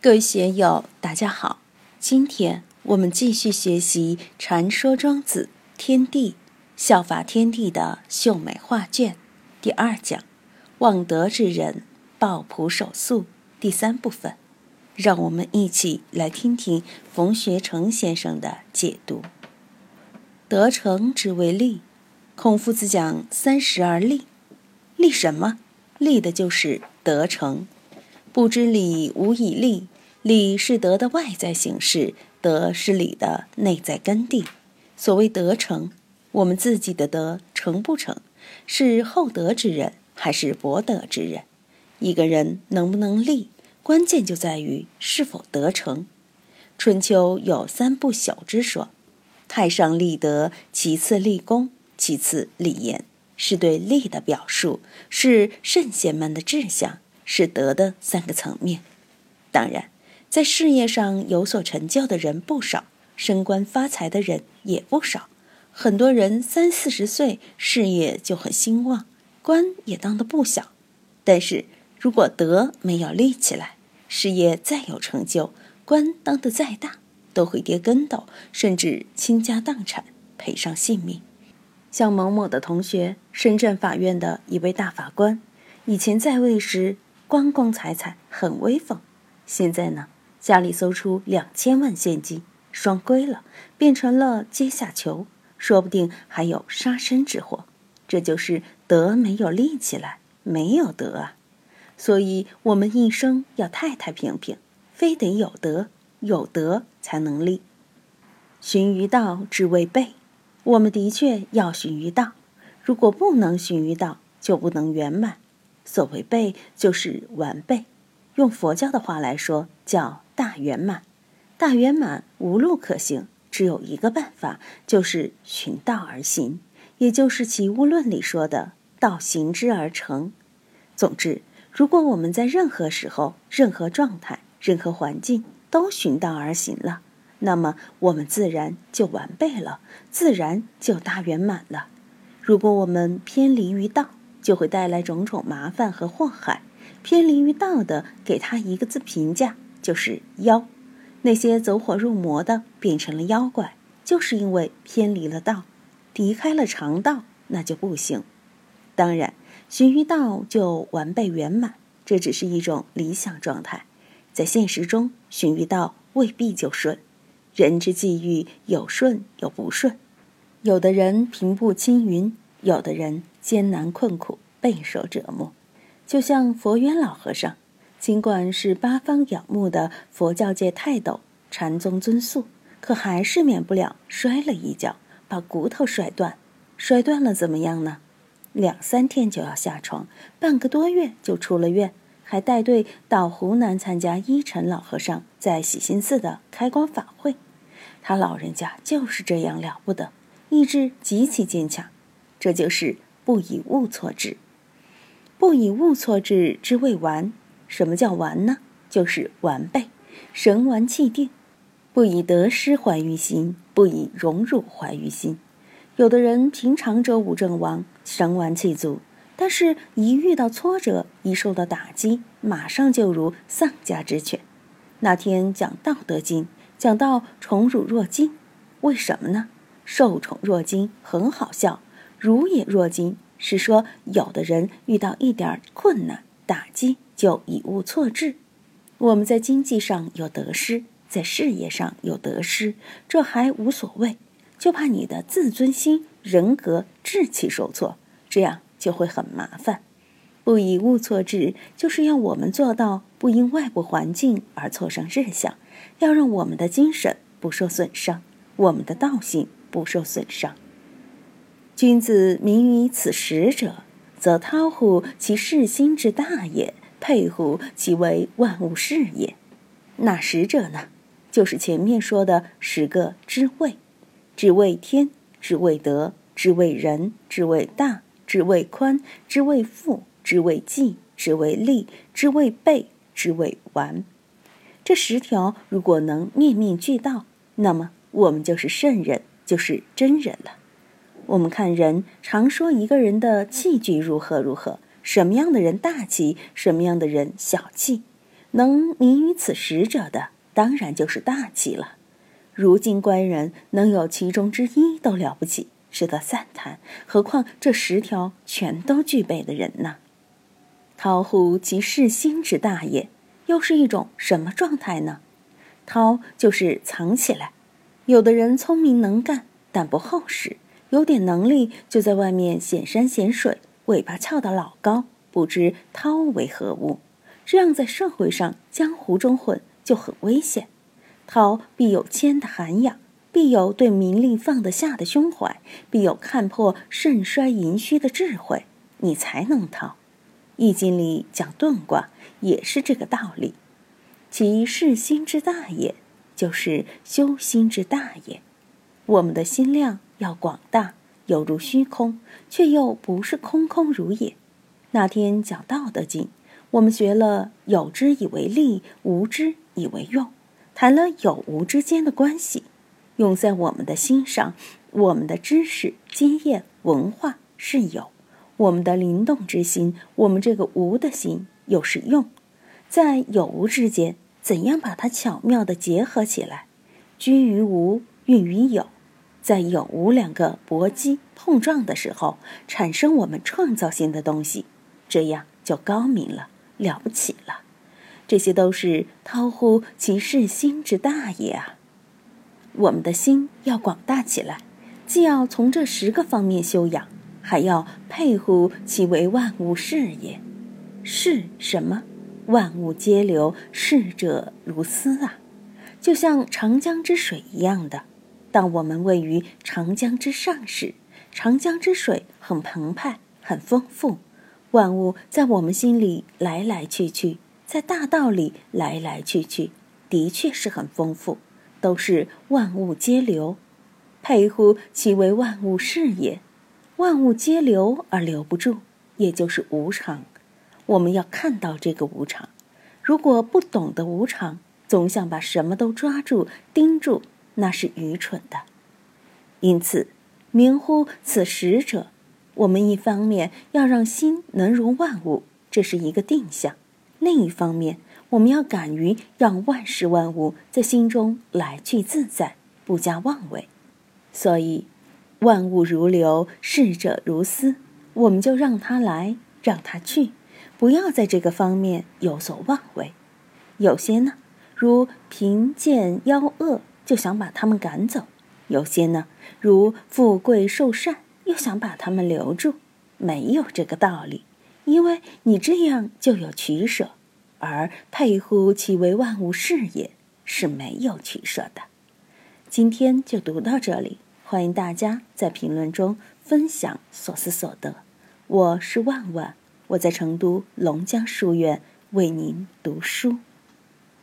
各位学友，大家好！今天我们继续学习《传说庄子天地效法天地的秀美画卷》第二讲“望德之人抱朴守素”第三部分。让我们一起来听听冯学成先生的解读。得成之为立，孔夫子讲三十而立，立什么？立的就是得成。不知礼，无以立。礼是德的外在形式，德是礼的内在根蒂。所谓德成，我们自己的德成不成，是厚德之人还是薄德之人？一个人能不能立，关键就在于是否得成。春秋有三不朽之说：太上立德，其次立功，其次立言，是对立的表述，是圣贤们的志向。是德的三个层面。当然，在事业上有所成就的人不少，升官发财的人也不少。很多人三四十岁事业就很兴旺，官也当得不小。但是如果德没有立起来，事业再有成就，官当得再大，都会跌跟斗，甚至倾家荡产，赔上性命。像某某的同学，深圳法院的一位大法官，以前在位时。光光彩彩，很威风。现在呢，家里搜出两千万现金，双规了，变成了阶下囚，说不定还有杀身之祸。这就是德没有立起来，没有德啊。所以，我们一生要太太平平，非得有德，有德才能立。循于道之谓备，我们的确要循于道。如果不能循于道，就不能圆满。所谓备，就是完备。用佛教的话来说，叫大圆满。大圆满无路可行，只有一个办法，就是循道而行，也就是《齐物论》里说的“道行之而成”。总之，如果我们在任何时候、任何状态、任何环境都循道而行了，那么我们自然就完备了，自然就大圆满了。如果我们偏离于道，就会带来种种麻烦和祸害。偏离于道的，给他一个字评价，就是妖。那些走火入魔的，变成了妖怪，就是因为偏离了道，离开了常道，那就不行。当然，循于道就完备圆满，这只是一种理想状态。在现实中，循于道未必就顺。人之际遇，有顺有不顺。有的人平步青云，有的人。艰难困苦，备受折磨，就像佛渊老和尚，尽管是八方仰慕的佛教界泰斗、禅宗尊宿，可还是免不了摔了一跤，把骨头摔断。摔断了怎么样呢？两三天就要下床，半个多月就出了院，还带队到湖南参加一尘老和尚在喜心寺的开光法会。他老人家就是这样了不得，意志极其坚强。这就是。不以物错志，不以物错志之谓完。什么叫完呢？就是完备，神完气定。不以得失怀于心，不以荣辱怀于心。有的人平常周武正王，神完气足，但是一遇到挫折，一受到打击，马上就如丧家之犬。那天讲《道德经》，讲到宠辱若惊，为什么呢？受宠若惊很好笑。如也若惊，是说有的人遇到一点困难打击就以物错志。我们在经济上有得失，在事业上有得失，这还无所谓，就怕你的自尊心、人格、志气受挫，这样就会很麻烦。不以物错志，就是要我们做到不因外部环境而挫伤志向，要让我们的精神不受损伤，我们的道性不受损伤。君子明于此时者，则韬乎其事心之大也，佩乎其为万物事也。那十者呢？就是前面说的十个知谓：知谓天，知谓德，知谓仁，知谓大，知谓宽，知谓富，知谓济，知谓利，知谓备，知谓完。这十条如果能面面俱到，那么我们就是圣人，就是真人了。我们看人，常说一个人的气质如何如何，什么样的人大气，什么样的人小气。能明于此十者的，当然就是大器了。如今官人能有其中之一都了不起，值得赞叹。何况这十条全都具备的人呢？韬乎其世心之大也，又是一种什么状态呢？韬就是藏起来。有的人聪明能干，但不厚实，有点能力就在外面显山显水，尾巴翘得老高，不知韬为何物。这样在社会上、江湖中混就很危险。韬必有谦的涵养，必有对名利放得下的胸怀，必有看破盛衰盈虚的智慧，你才能韬。易经里讲遁卦也是这个道理。其视心之大也，就是修心之大也。我们的心量要广大，有如虚空，却又不是空空如也。那天讲《道德经》。我们学了有之以为利，无之以为用，谈了有无之间的关系。用在我们的心上，我们的知识、经验、文化是有；我们的灵动之心，我们这个无的心又是用。在有无之间，怎样把它巧妙地结合起来？居于无，运于有，在有无两个搏击碰撞的时候，产生我们创造性的东西，这样就高明了。了不起了，这些都是韬乎其世心之大也啊！我们的心要广大起来，既要从这十个方面修养，还要佩乎其为万物是也。是什么？万物皆流，逝者如斯啊！就像长江之水一样的。当我们位于长江之上时，长江之水很澎湃，很丰富。万物在我们心里来来去去，在大道里来来去去，的确是很丰富，都是万物皆流。佩乎其为万物是也，万物皆流而留不住，也就是无常。我们要看到这个无常，如果不懂得无常，总想把什么都抓住、盯住，那是愚蠢的。因此，明乎此实者。我们一方面要让心能容万物，这是一个定向；另一方面，我们要敢于让万事万物在心中来去自在，不加妄为。所以，万物如流，逝者如斯，我们就让它来，让它去，不要在这个方面有所妄为。有些呢，如贫贱妖恶，就想把他们赶走；有些呢，如富贵寿善。又想把他们留住，没有这个道理，因为你这样就有取舍，而佩乎其为万物是也，是没有取舍的。今天就读到这里，欢迎大家在评论中分享所思所得。我是万万，我在成都龙江书院为您读书。